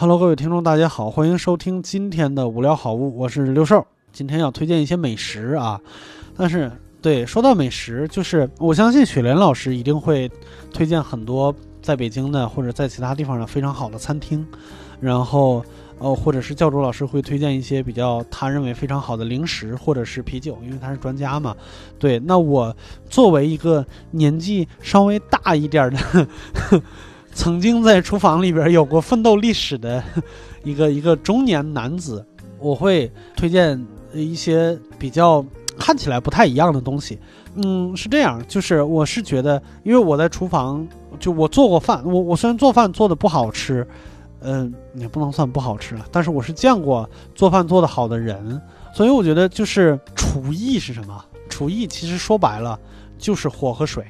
Hello，各位听众，大家好，欢迎收听今天的无聊好物，我是六兽。今天要推荐一些美食啊，但是对说到美食，就是我相信雪莲老师一定会推荐很多在北京的或者在其他地方的非常好的餐厅，然后呃，或者是教主老师会推荐一些比较他认为非常好的零食或者是啤酒，因为他是专家嘛。对，那我作为一个年纪稍微大一点的。曾经在厨房里边有过奋斗历史的 一个一个中年男子，我会推荐一些比较看起来不太一样的东西。嗯，是这样，就是我是觉得，因为我在厨房，就我做过饭，我我虽然做饭做的不好吃，嗯，也不能算不好吃了，但是我是见过做饭做的好的人，所以我觉得就是厨艺是什么？厨艺其实说白了就是火和水。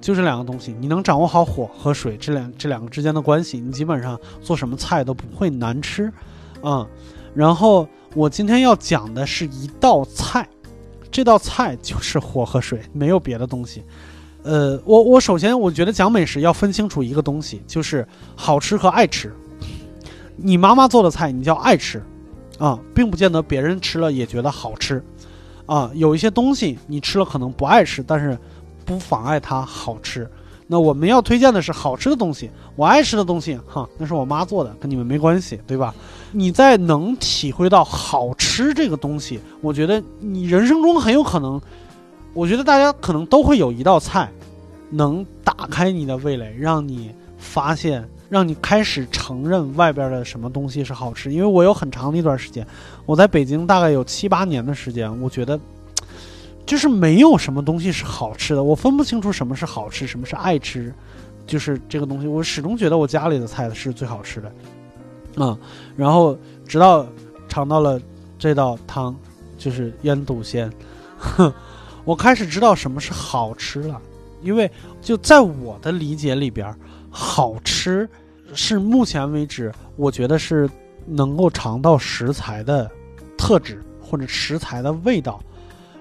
就这两个东西，你能掌握好火和水这两这两个之间的关系，你基本上做什么菜都不会难吃，啊。然后我今天要讲的是一道菜，这道菜就是火和水，没有别的东西。呃，我我首先我觉得讲美食要分清楚一个东西，就是好吃和爱吃。你妈妈做的菜你叫爱吃，啊，并不见得别人吃了也觉得好吃，啊，有一些东西你吃了可能不爱吃，但是。不妨碍它好吃。那我们要推荐的是好吃的东西，我爱吃的东西，哈，那是我妈做的，跟你们没关系，对吧？你在能体会到好吃这个东西，我觉得你人生中很有可能，我觉得大家可能都会有一道菜，能打开你的味蕾，让你发现，让你开始承认外边的什么东西是好吃。因为我有很长的一段时间，我在北京大概有七八年的时间，我觉得。就是没有什么东西是好吃的，我分不清楚什么是好吃，什么是爱吃，就是这个东西，我始终觉得我家里的菜是最好吃的，啊，然后直到尝到了这道汤，就是腌笃鲜，我开始知道什么是好吃了，因为就在我的理解里边，好吃是目前为止我觉得是能够尝到食材的特质或者食材的味道。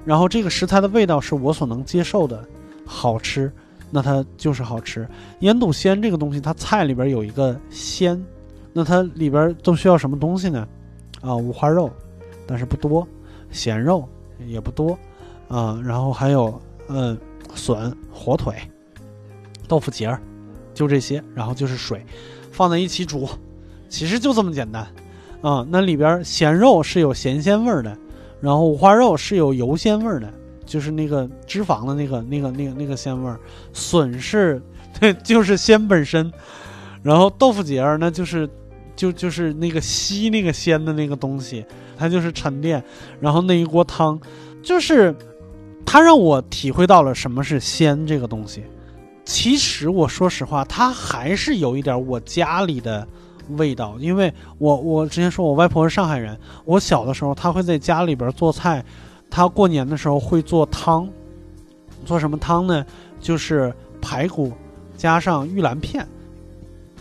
然后这个食材的味道是我所能接受的，好吃，那它就是好吃。腌笃鲜这个东西，它菜里边有一个鲜，那它里边都需要什么东西呢？啊，五花肉，但是不多；咸肉也不多，啊，然后还有嗯笋、火腿、豆腐节儿，就这些。然后就是水，放在一起煮，其实就这么简单，啊，那里边咸肉是有咸鲜味儿的。然后五花肉是有油鲜味儿的，就是那个脂肪的那个、那个、那个、那个鲜味儿。笋是，对，就是鲜本身。然后豆腐结儿那就是，就就是那个吸那个鲜的那个东西，它就是沉淀。然后那一锅汤，就是它让我体会到了什么是鲜这个东西。其实我说实话，它还是有一点我家里的。味道，因为我我之前说我外婆是上海人，我小的时候她会在家里边做菜，她过年的时候会做汤，做什么汤呢？就是排骨加上玉兰片，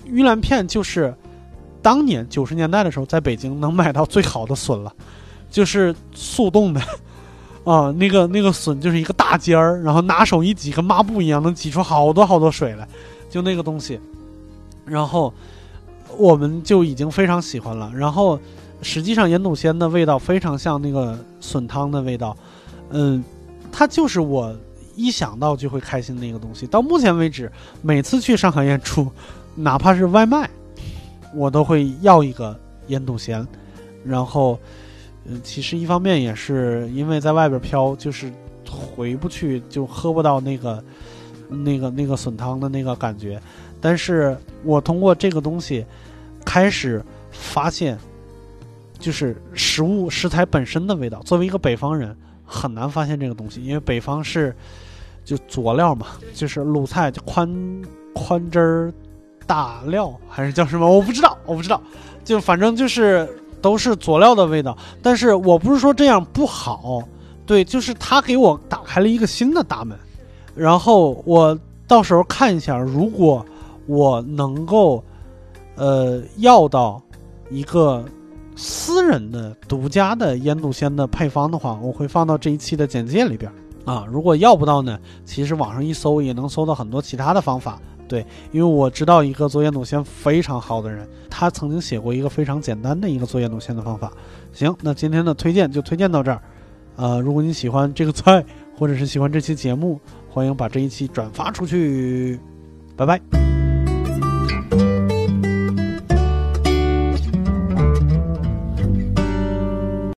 玉兰片就是当年九十年代的时候在北京能买到最好的笋了，就是速冻的啊，那个那个笋就是一个大尖儿，然后拿手一挤，跟抹布一样，能挤出好多好多水来，就那个东西，然后。我们就已经非常喜欢了。然后，实际上盐笃鲜的味道非常像那个笋汤的味道，嗯，它就是我一想到就会开心的一个东西。到目前为止，每次去上海演出，哪怕是外卖，我都会要一个盐笃鲜。然后，嗯，其实一方面也是因为在外边飘，就是回不去，就喝不到那个那个那个笋汤的那个感觉。但是我通过这个东西，开始发现，就是食物食材本身的味道。作为一个北方人，很难发现这个东西，因为北方是就佐料嘛，就是卤菜就宽宽汁儿大料，还是叫什么？我不知道，我不知道。就反正就是都是佐料的味道。但是我不是说这样不好，对，就是他给我打开了一个新的大门。然后我到时候看一下，如果我能够呃要到一个私人的独家的腌笃鲜的配方的话，我会放到这一期的简介里边啊。如果要不到呢？其实网上一搜也能搜到很多其他的方法。对，因为我知道一个做腌笃鲜非常好的人，他曾经写过一个非常简单的一个做腌笃鲜的方法。行，那今天的推荐就推荐到这儿。呃，如果你喜欢这个菜，或者是喜欢这期节目。欢迎把这一期转发出去。拜拜。